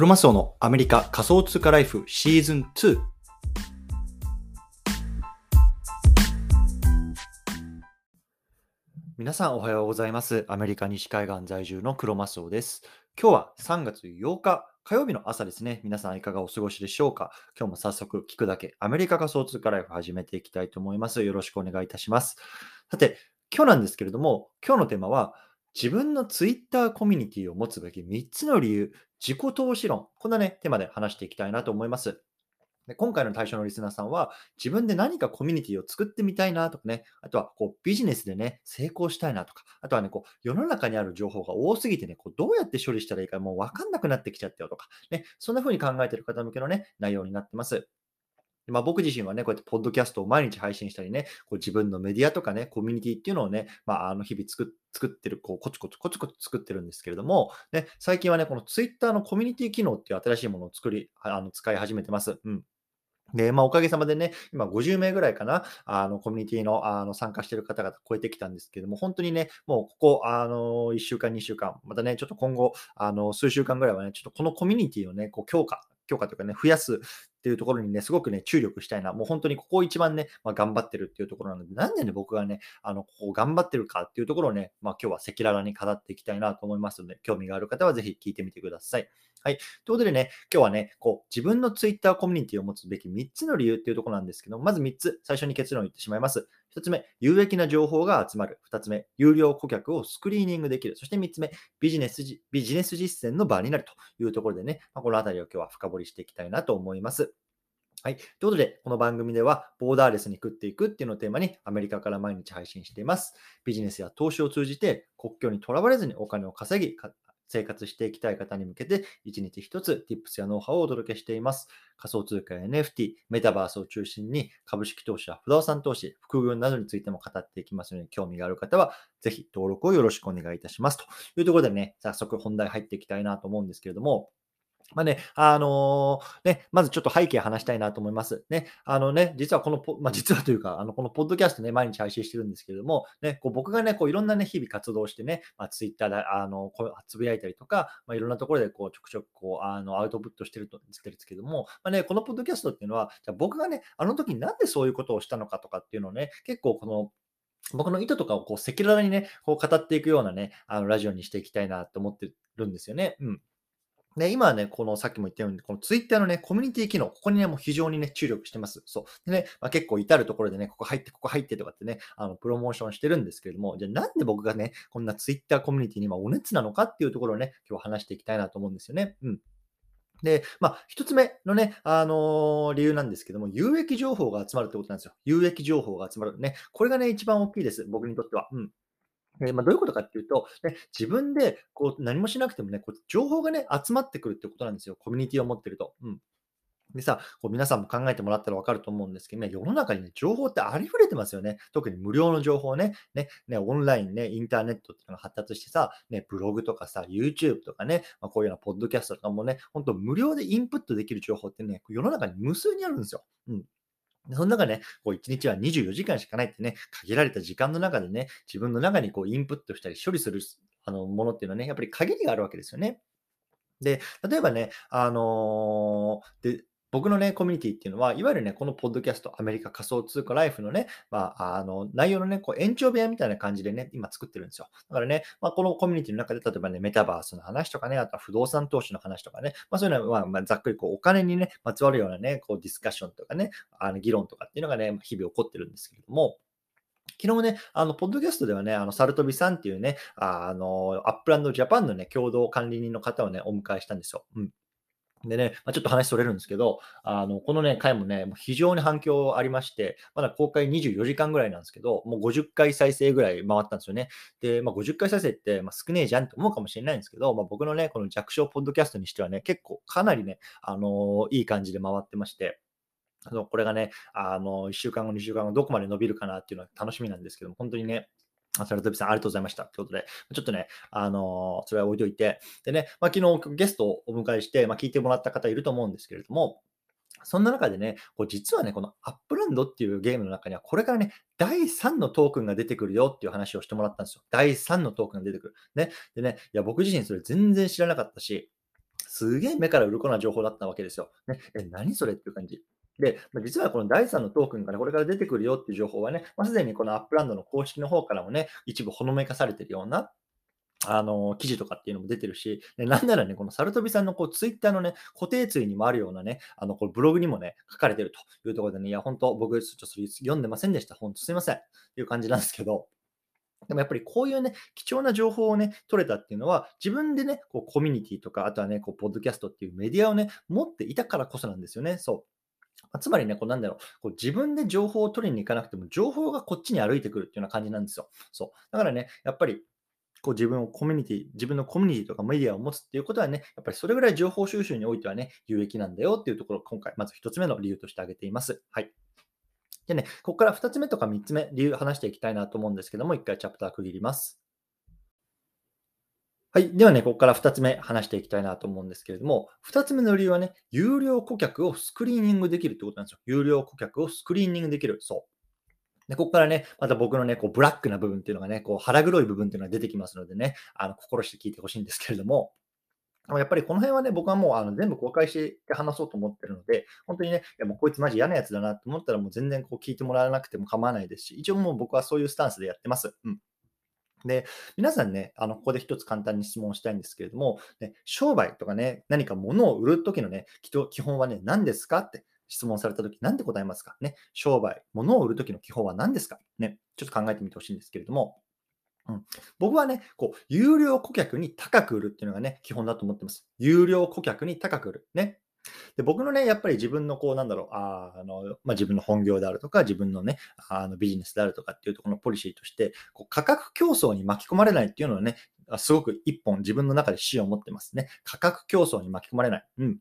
クロマスオのアメリカ仮想通貨ライフシーズン2。皆さんおはようございます。アメリカ西海岸在住のクロマスオです。今日は3月8日火曜日の朝ですね。皆さんいかがお過ごしでしょうか？今日も早速聞くだけアメリカ仮想通貨ライフ始めていきたいと思います。よろしくお願いいたします。さて、今日なんですけれども、今日のテーマは自分のツイッターコミュニティを持つべき3つの理由、自己投資論。こんなね、テーマで話していきたいなと思います。で今回の対象のリスナーさんは、自分で何かコミュニティを作ってみたいなとかね、あとはこうビジネスでね、成功したいなとか、あとはね、こう世の中にある情報が多すぎてね、こうどうやって処理したらいいかもうわかんなくなってきちゃったよとか、ね、そんな風に考えている方向けのね、内容になってます。まあ、僕自身はね、こうやってポッドキャストを毎日配信したりね、こう自分のメディアとかね、コミュニティっていうのをね、まあ、あの日々作っ作ってる、こうコツコツコツコツ作ってるんですけれども、ね、最近はね、このツイッターのコミュニティ機能っていう新しいものを作り、あの使い始めてます。うん。で、まあ、おかげさまでね、今50名ぐらいかな、あの、コミュニティの、あの、参加してる方々超えてきたんですけども、本当にね、もうここ、あの、1週間、2週間、またね、ちょっと今後、あの、数週間ぐらいはね、ちょっとこのコミュニティをね、こう、強化、強化というかね、増やすっていうところにね、すごくね、注力したいな。もう本当にここ一番ね、まあ、頑張ってるっていうところなので、なんでね、僕がね、あの、ここ頑張ってるかっていうところをね、まあ、今日は赤裸々に語っていきたいなと思いますので、興味がある方はぜひ聞いてみてください。はい。ということでね、今日はね、こう、自分の Twitter コミュニティを持つべき3つの理由っていうところなんですけど、まず3つ、最初に結論を言ってしまいます。1つ目、有益な情報が集まる。2つ目、有料顧客をスクリーニングできる。そして3つ目、ビジネス、ビジネス実践の場になるというところでね、まあ、このあたりを今日は深掘りしていきたいなと思います。はい。ということで、この番組では、ボーダーレスに食っていくっていうのをテーマに、アメリカから毎日配信しています。ビジネスや投資を通じて、国境にとらわれずにお金を稼ぎ、生活していきたい方に向けて、一日一つ Tips やノウハウをお届けしています。仮想通貨や NFT、メタバースを中心に株式投資や不動産投資、副業などについても語っていきますので、興味がある方は、ぜひ登録をよろしくお願いいたします。というところでね、早速本題入っていきたいなと思うんですけれども、まあね、あのー、ね、まずちょっと背景話したいなと思います。ね、あのね、実はこのポ、まあ、実はというか、あの、このポッドキャストね、毎日配信してるんですけれども、ね、こう僕がね、こういろんなね、日々活動してね、まあ、ツイッターで、あの、こうつぶやいたりとか、まあ、いろんなところでこう、ちょくちょくこう、あの、アウトプットしてると、してるんですけども、まあね、このポッドキャストっていうのは、じゃ僕がね、あの時になんでそういうことをしたのかとかっていうのをね、結構この、僕の意図とかをこう赤裸々にね、こう語っていくようなね、あのラジオにしていきたいなと思ってるんですよね。うん。で、今はね、このさっきも言ったように、このツイッターのね、コミュニティ機能、ここにね、もう非常にね、注力してます。そう。でね、まあ、結構至るところでね、ここ入って、ここ入ってとかってね、あの、プロモーションしてるんですけれども、じゃあなんで僕がね、こんなツイッターコミュニティに今お熱なのかっていうところをね、今日話していきたいなと思うんですよね。うん。で、まあ、一つ目のね、あのー、理由なんですけども、有益情報が集まるってことなんですよ。有益情報が集まる。ね。これがね、一番大きいです。僕にとっては。うん。えまあ、どういうことかっていうと、ね、自分でこう何もしなくてもね、こう情報がね、集まってくるってことなんですよ。コミュニティを持ってると。うん。でさ、こう皆さんも考えてもらったら分かると思うんですけどね、世の中にね、情報ってありふれてますよね。特に無料の情報ね、ね、ね、オンラインね、インターネットっていうのが発達してさ、ね、ブログとかさ、YouTube とかね、まあ、こういうようなポッドキャストとかもね、本当無料でインプットできる情報ってね、世の中に無数にあるんですよ。うん。その中ね、こう1日は24時間しかないってね、限られた時間の中でね、自分の中にこうインプットしたり処理するあのものっていうのはね、やっぱり限りがあるわけですよね。で、例えばね、あのー、で、僕のね、コミュニティっていうのは、いわゆるね、このポッドキャスト、アメリカ仮想通貨ライフのね、まあ、あの、内容のね、こう延長部屋みたいな感じでね、今作ってるんですよ。だからね、まあ、このコミュニティの中で、例えばね、メタバースの話とかね、あとは不動産投資の話とかね、まあ、そういうのは、まあ、ざっくりこう、お金にね、まつわるようなね、こう、ディスカッションとかね、あの議論とかっていうのがね、日々起こってるんですけれども、昨日ね、あの、ポッドキャストではね、あの、サルトビさんっていうね、あの、アップランドジャパンのね、共同管理人の方をね、お迎えしたんですよ。うん。でね、まあ、ちょっと話それるんですけど、あの、このね、回もね、もう非常に反響ありまして、まだ公開24時間ぐらいなんですけど、もう50回再生ぐらい回ったんですよね。で、まあ、50回再生って、まあ、少ねえじゃんって思うかもしれないんですけど、まあ、僕のね、この弱小ポッドキャストにしてはね、結構かなりね、あのいい感じで回ってまして、あのこれがね、あの1週間後、2週間後、どこまで伸びるかなっていうのは楽しみなんですけども、本当にね、あサルトビさん、ありがとうございました。ということで、ちょっとね、あのーそれは置いといて、でね、まあ、昨日ゲストをお迎えして、まあ、聞いてもらった方いると思うんですけれども、そんな中でね、こう実はね、このアップランドっていうゲームの中には、これからね、第3のトークンが出てくるよっていう話をしてもらったんですよ。第3のトークンが出てくる。ね。でね、いや、僕自身それ全然知らなかったし、すげえ目から鱗な情報だったわけですよ。ね、え、何それっていう感じ。で、実はこの第3のトークンがね、これから出てくるよっていう情報はね、まあ、すでにこのアップランドの公式の方からもね、一部ほのめかされてるような、あの、記事とかっていうのも出てるし、で、なんならね、このサルトビさんのこうツイッターのね、固定ツイにもあるようなね、あの、これブログにもね、書かれてるというところでね、いや、本当僕、ちょっとそれ読んでませんでした。本当すいません。っていう感じなんですけど、でもやっぱりこういうね、貴重な情報をね、取れたっていうのは、自分でね、こうコミュニティとか、あとはね、こう、ポッドキャストっていうメディアをね、持っていたからこそなんですよね。そう。つまりね、こうなんだろう、こう自分で情報を取りに行かなくても、情報がこっちに歩いてくるっていうような感じなんですよ。そう。だからね、やっぱり、こう自分をコミュニティ、自分のコミュニティとかメディアを持つっていうことはね、やっぱりそれぐらい情報収集においてはね、有益なんだよっていうところを今回、まず一つ目の理由として挙げています。はい。でね、ここから2つ目とか3つ目、理由話していきたいなと思うんですけども、1回チャプター区切ります。はい。ではね、ここから2つ目話していきたいなと思うんですけれども、2つ目の理由はね、有料顧客をスクリーニングできるってことなんですよ。有料顧客をスクリーニングできる。そう。で、ここからね、また僕のね、こうブラックな部分っていうのがね、こう腹黒い部分っていうのが出てきますのでね、あの心して聞いてほしいんですけれども、やっぱりこの辺はね、僕はもうあの全部公開して話そうと思ってるので、本当にね、いやもうこいつマジ嫌なやつだなと思ったらもう全然こう聞いてもらわなくても構わないですし、一応もう僕はそういうスタンスでやってます。うん。で、皆さんね、あの、ここで一つ簡単に質問したいんですけれども、ね、商売とかね、何か物を売るときのね、基本はね、何ですかって質問されたとき、何て答えますか？ね、商売、物を売るときの基本は何ですか？ね、ちょっと考えてみてほしいんですけれども、うん、僕はね、こう、有料顧客に高く売るっていうのがね、基本だと思ってます。有料顧客に高く売る。ね。で僕のね、やっぱり自分のこう、なんだろう、ああのまあ、自分の本業であるとか、自分のね、あのビジネスであるとかっていうところのポリシーとして、こう価格競争に巻き込まれないっていうのはね、すごく一本自分の中で視野を持ってますね。価格競争に巻き込まれない。うん。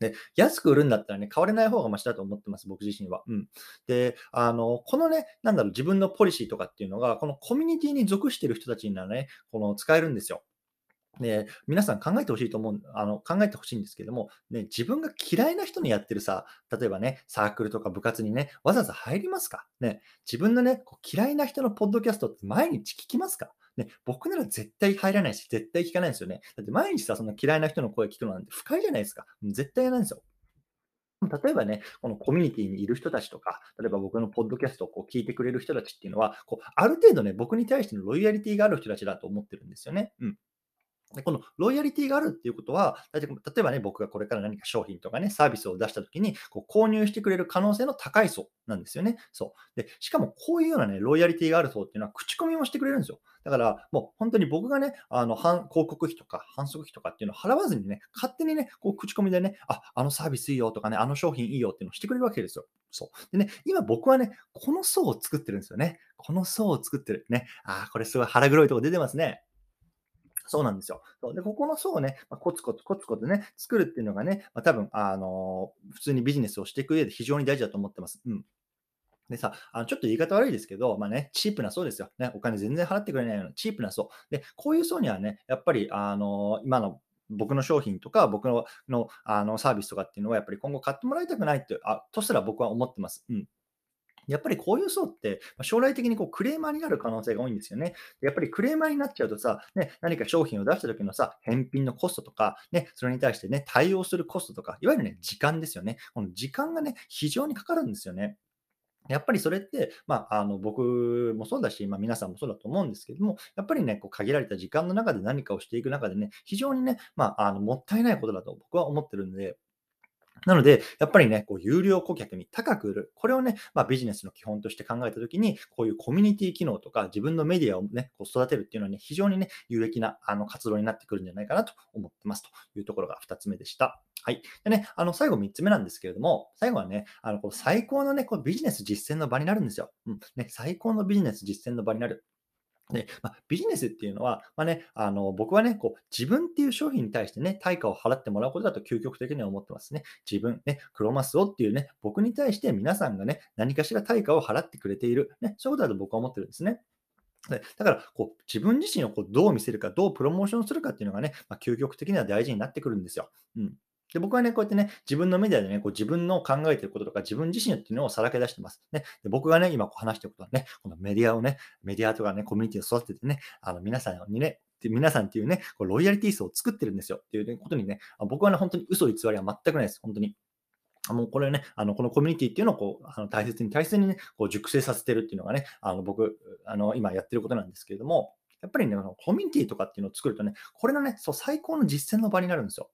で、安く売るんだったらね、買われない方がマシだと思ってます、僕自身は。うん。で、あの、このね、なんだろう、自分のポリシーとかっていうのが、このコミュニティに属している人たちにはね、この使えるんですよ。で、皆さん考えてほしいと思う、あの、考えてほしいんですけども、ね、自分が嫌いな人にやってるさ、例えばね、サークルとか部活にね、わざわざ入りますか？ね、自分のね、こう嫌いな人のポッドキャストって毎日聞きますか？ね、僕なら絶対入らないし、絶対聞かないんですよね。だって毎日さ、その嫌いな人の声聞くのなんて不快じゃないですか。絶対嫌ないんですよ。例えばね、このコミュニティにいる人たちとか、例えば僕のポッドキャストをこう聞いてくれる人たちっていうのは、こうある程度ね、僕に対してのロイヤリティがある人たちだと思ってるんですよね。うん。で、このロイヤリティがあるっていうことは、例えばね、僕がこれから何か商品とかね、サービスを出したときに、こう購入してくれる可能性の高い層なんですよね。そう。で、しかもこういうようなね、ロイヤリティがある層っていうのは、口コミもしてくれるんですよ。だから、もう本当に僕がね、あの、広告費とか反則費とかっていうのを払わずにね、勝手にね、こう口コミでね、あ、あのサービスいいよとかね、あの商品いいよっていうのをしてくれるわけですよ。そう。でね、今僕はね、この層を作ってるんですよね。この層を作ってる。ね。あ、これすごい腹黒いとこ出てますね。そうなんですよ。そうで、ここの層をね、まあ、コツコツコツコツね、作るっていうのがね、まあ、多分、あのー、普通にビジネスをしていく上で非常に大事だと思ってます。うん。でさ、あのちょっと言い方悪いですけど、まあね、チープな層ですよ。ね、お金全然払ってくれないようなチープな層。で、こういう層にはね、やっぱり、あのー、今の僕の商品とか、僕ののあのサービスとかっていうのは、やっぱり今後買ってもらいたくないって、あとすら僕は思ってます。うん。やっぱりこういう層って、将来的にこうクレーマーになる可能性が多いんですよね。やっぱりクレーマーになっちゃうとさ、ね、何か商品を出した時のさ、返品のコストとか、ね、それに対してね、対応するコストとか、いわゆるね、時間ですよね。この時間がね、非常にかかるんですよね。やっぱりそれって、まあ、あの僕もそうだし、まあ、皆さんもそうだと思うんですけども、やっぱりね、こう限られた時間の中で何かをしていく中でね、非常にね、まあ、あのもったいないことだと僕は思ってるんで、なので、やっぱりね、こう有料顧客に高く売る。これをね、まあ、ビジネスの基本として考えたときに、こういうコミュニティ機能とか、自分のメディアをね、こう育てるっていうのはね、非常にね、有益なあの活動になってくるんじゃないかなと思ってますというところが2つ目でした。はい。でね、あの、最後3つ目なんですけれども、最後はね、あの、こう最高のね、こうビジネス実践の場になるんですよ。うん。ね、最高のビジネス実践の場になる。で、まあ、ビジネスっていうのは、まあね、あの僕はね、こう自分っていう商品に対してね、対価を払ってもらうことだと究極的には思ってますね。自分、ね、クロマスオっていうね、僕に対して皆さんがね、何かしら対価を払ってくれている、ね、そういうことだと僕は思ってるんですね。だから、こう自分自身をこうどう見せるか、どうプロモーションするかっていうのがね、まあ、究極的には大事になってくるんですよ。うん。で、僕はね、こうやってね、自分のメディアでね、こう自分の考えてることとか、自分自身っていうのをさらけ出してます。ね、で僕がね、今こう話してることはね、このメディアをね、メディアとかね、コミュニティを育ててね、あの皆さんにね、皆さんっていうね、こうロイヤリティ層を作ってるんですよっていう、ことにね、僕はね、本当に嘘偽りは全くないです。本当に。もうこれね、あのこのコミュニティっていうのをこうあの大切に大切にね、こう熟成させてるっていうのがね、あの僕、あの今やってることなんですけれども、やっぱりね、コミュニティとかっていうのを作るとね、これのね、そう最高の実践の場になるんですよ。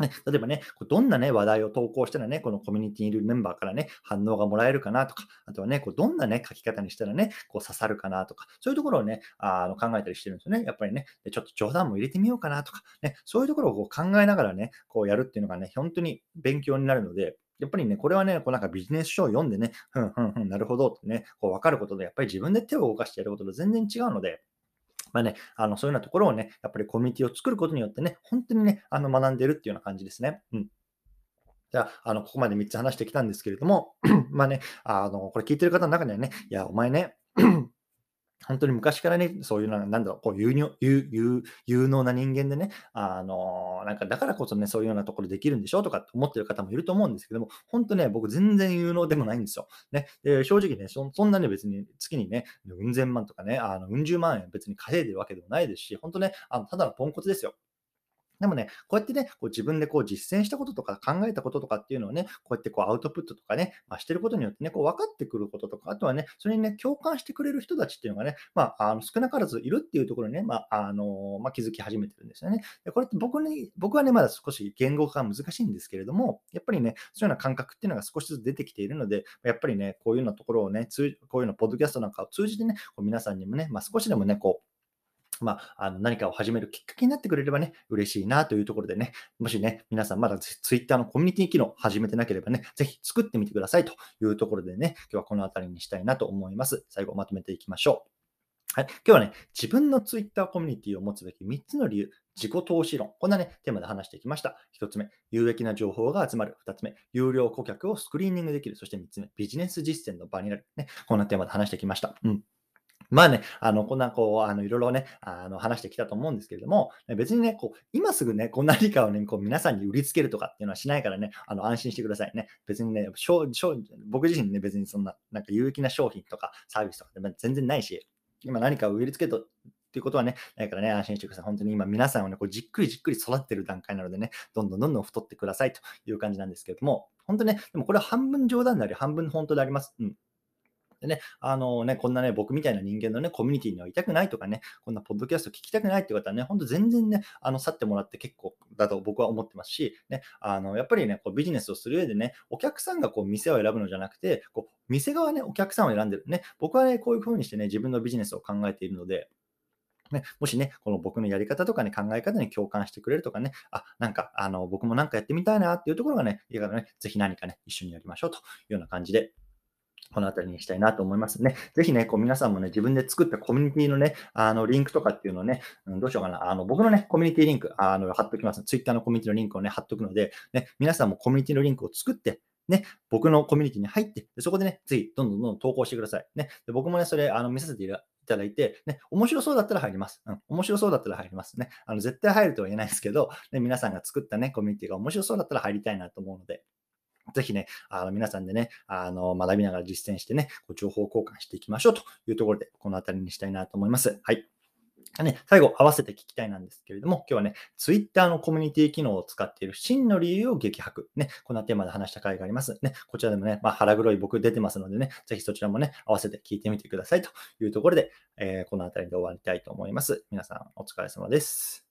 ね、例えばね、どんなね、話題を投稿したらね、このコミュニティにいるメンバーからね、反応がもらえるかなとか、あとはね、こうどんなね、書き方にしたらね、こう刺さるかなとか、そういうところをね、あの考えたりしてるんですよね。やっぱりね、ちょっと冗談も入れてみようかなとか、ね、そういうところをこう考えながらね、こうやるっていうのがね、本当に勉強になるので、やっぱりね、これはね、こうなんかビジネス書を読んでね、ふんふんふん、なるほどってね、こう分かることで、やっぱり自分で手を動かしてやることと全然違うので、まあね、あのそういうようなところをね、やっぱりコミュニティを作ることによってね、本当にね、あの学んでるっていうような感じですね。うん。じゃあ、あの、ここまで3つ話してきたんですけれども、まあね、あの、これ聞いてる方の中にはね、いや、お前ね、本当に昔からね、そういうな、なんだろう、こう有有有有能な人間でね、あのなんかだからこそね、そういうようなところできるんでしょとかって思ってる方もいると思うんですけども、本当ね、僕全然有能でもないんですよ。ね、で正直ねそ、そんなね、別に月にね、うん千万とかね、あのうん十万円別に稼いでるわけでもないですし、本当ね、あのただのポンコツですよ。でもね、こうやってね、こう自分でこう実践したこととか考えたこととかっていうのをね、こうやってこうアウトプットとかね、まあ、してることによってね、こう分かってくることとか、あとはね、それにね、共感してくれる人たちっていうのがね、まあ、あの少なからずいるっていうところにね、まあ、あのまあ、気づき始めてるんですよね。でこれって僕に、僕はね、まだ少し言語化が難しいんですけれども、やっぱりね、そういうような感覚っていうのが少しずつ出てきているので、やっぱりね、こういうようなところをね、こういうのポッドキャストなんかを通じてね、こう皆さんにもね、まあ、少しでもね、こう、まあ、あの何かを始めるきっかけになってくれればね、嬉しいなというところでね、もしね、皆さんまだ Twitter のコミュニティ機能始めてなければね、ぜひ作ってみてくださいというところでね、今日はこの辺りにしたいなと思います。最後まとめていきましょう。はい。今日はね、自分の Twitter コミュニティを持つべき3つの理由、自己投資論。こんなね、テーマで話してきました。1つ目、有益な情報が集まる。2つ目、有料顧客をスクリーニングできる。そして3つ目、ビジネス実践の場になる。ね、こんなテーマで話してきました。うん。まあね、あの、こんな、こう、あの、いろいろね、あの、話してきたと思うんですけれども、別にね、こう、今すぐね、こん何かをね、こう、皆さんに売りつけるとかっていうのはしないからね、あの、安心してくださいね。別にね、僕自身ね、別にそんな、なんか有益な商品とかサービスとかで全然ないし、今何かを売りつけとっていうことはね、ないからね、安心してください。本当に今皆さんをね、こうじっくりじっくり育ってる段階なのでね、どんどんどんどん太ってくださいという感じなんですけれども、本当ね、でもこれは半分冗談であり、半分本当であります。うん。でね、あのね、こんなね、僕みたいな人間のね、コミュニティにはいたくないとかね、こんなポッドキャスト聞きたくないって方はね、ほんと全然ね、あの、去ってもらって結構だと僕は思ってますし、ね、あの、やっぱりね、こうビジネスをする上でね、お客さんがこう店を選ぶのじゃなくて、こう店側ね、お客さんを選んでる。ね、僕はね、こういう風にしてね、自分のビジネスを考えているので、ね、もしね、この僕のやり方とかね、考え方に共感してくれるとかね、あ、なんか、あの、僕もなんかやってみたいなっていうところがね、いいからね、ぜひ何かね、一緒にやりましょうというような感じで、この辺りにしたいなと思いますね。ぜひね、こう皆さんもね、自分で作ったコミュニティのね、あの、リンクとかっていうのをね、うん、どうしようかな。あの、僕のね、コミュニティリンク、あの、貼っときます。Twitter のコミュニティのリンクをね、貼っとくので、ね、皆さんもコミュニティのリンクを作って、ね、僕のコミュニティに入って、でそこでね、ぜひどんどんどんどん投稿してください。ね、で僕もね、それ、あの、見させていただいて、ね、面白そうだったら入ります。うん、面白そうだったら入りますね。あの、絶対入るとは言えないですけど、ね、皆さんが作ったね、コミュニティが面白そうだったら入りたいなと思うので、ぜひね、あの皆さんでね、あの学びながら実践してね、情報交換していきましょうというところで、この辺りにしたいなと思います。はい。ね、最後、合わせて聞きたいなんですけれども、今日はね、Twitter のコミュニティ機能を使っている真の理由を激白。ね、こんなテーマで話した回があります。ね、こちらでもね、まあ、腹黒い僕出てますのでね、ぜひそちらもね、合わせて聞いてみてくださいというところで、えー、この辺りで終わりたいと思います。皆さん、お疲れ様です。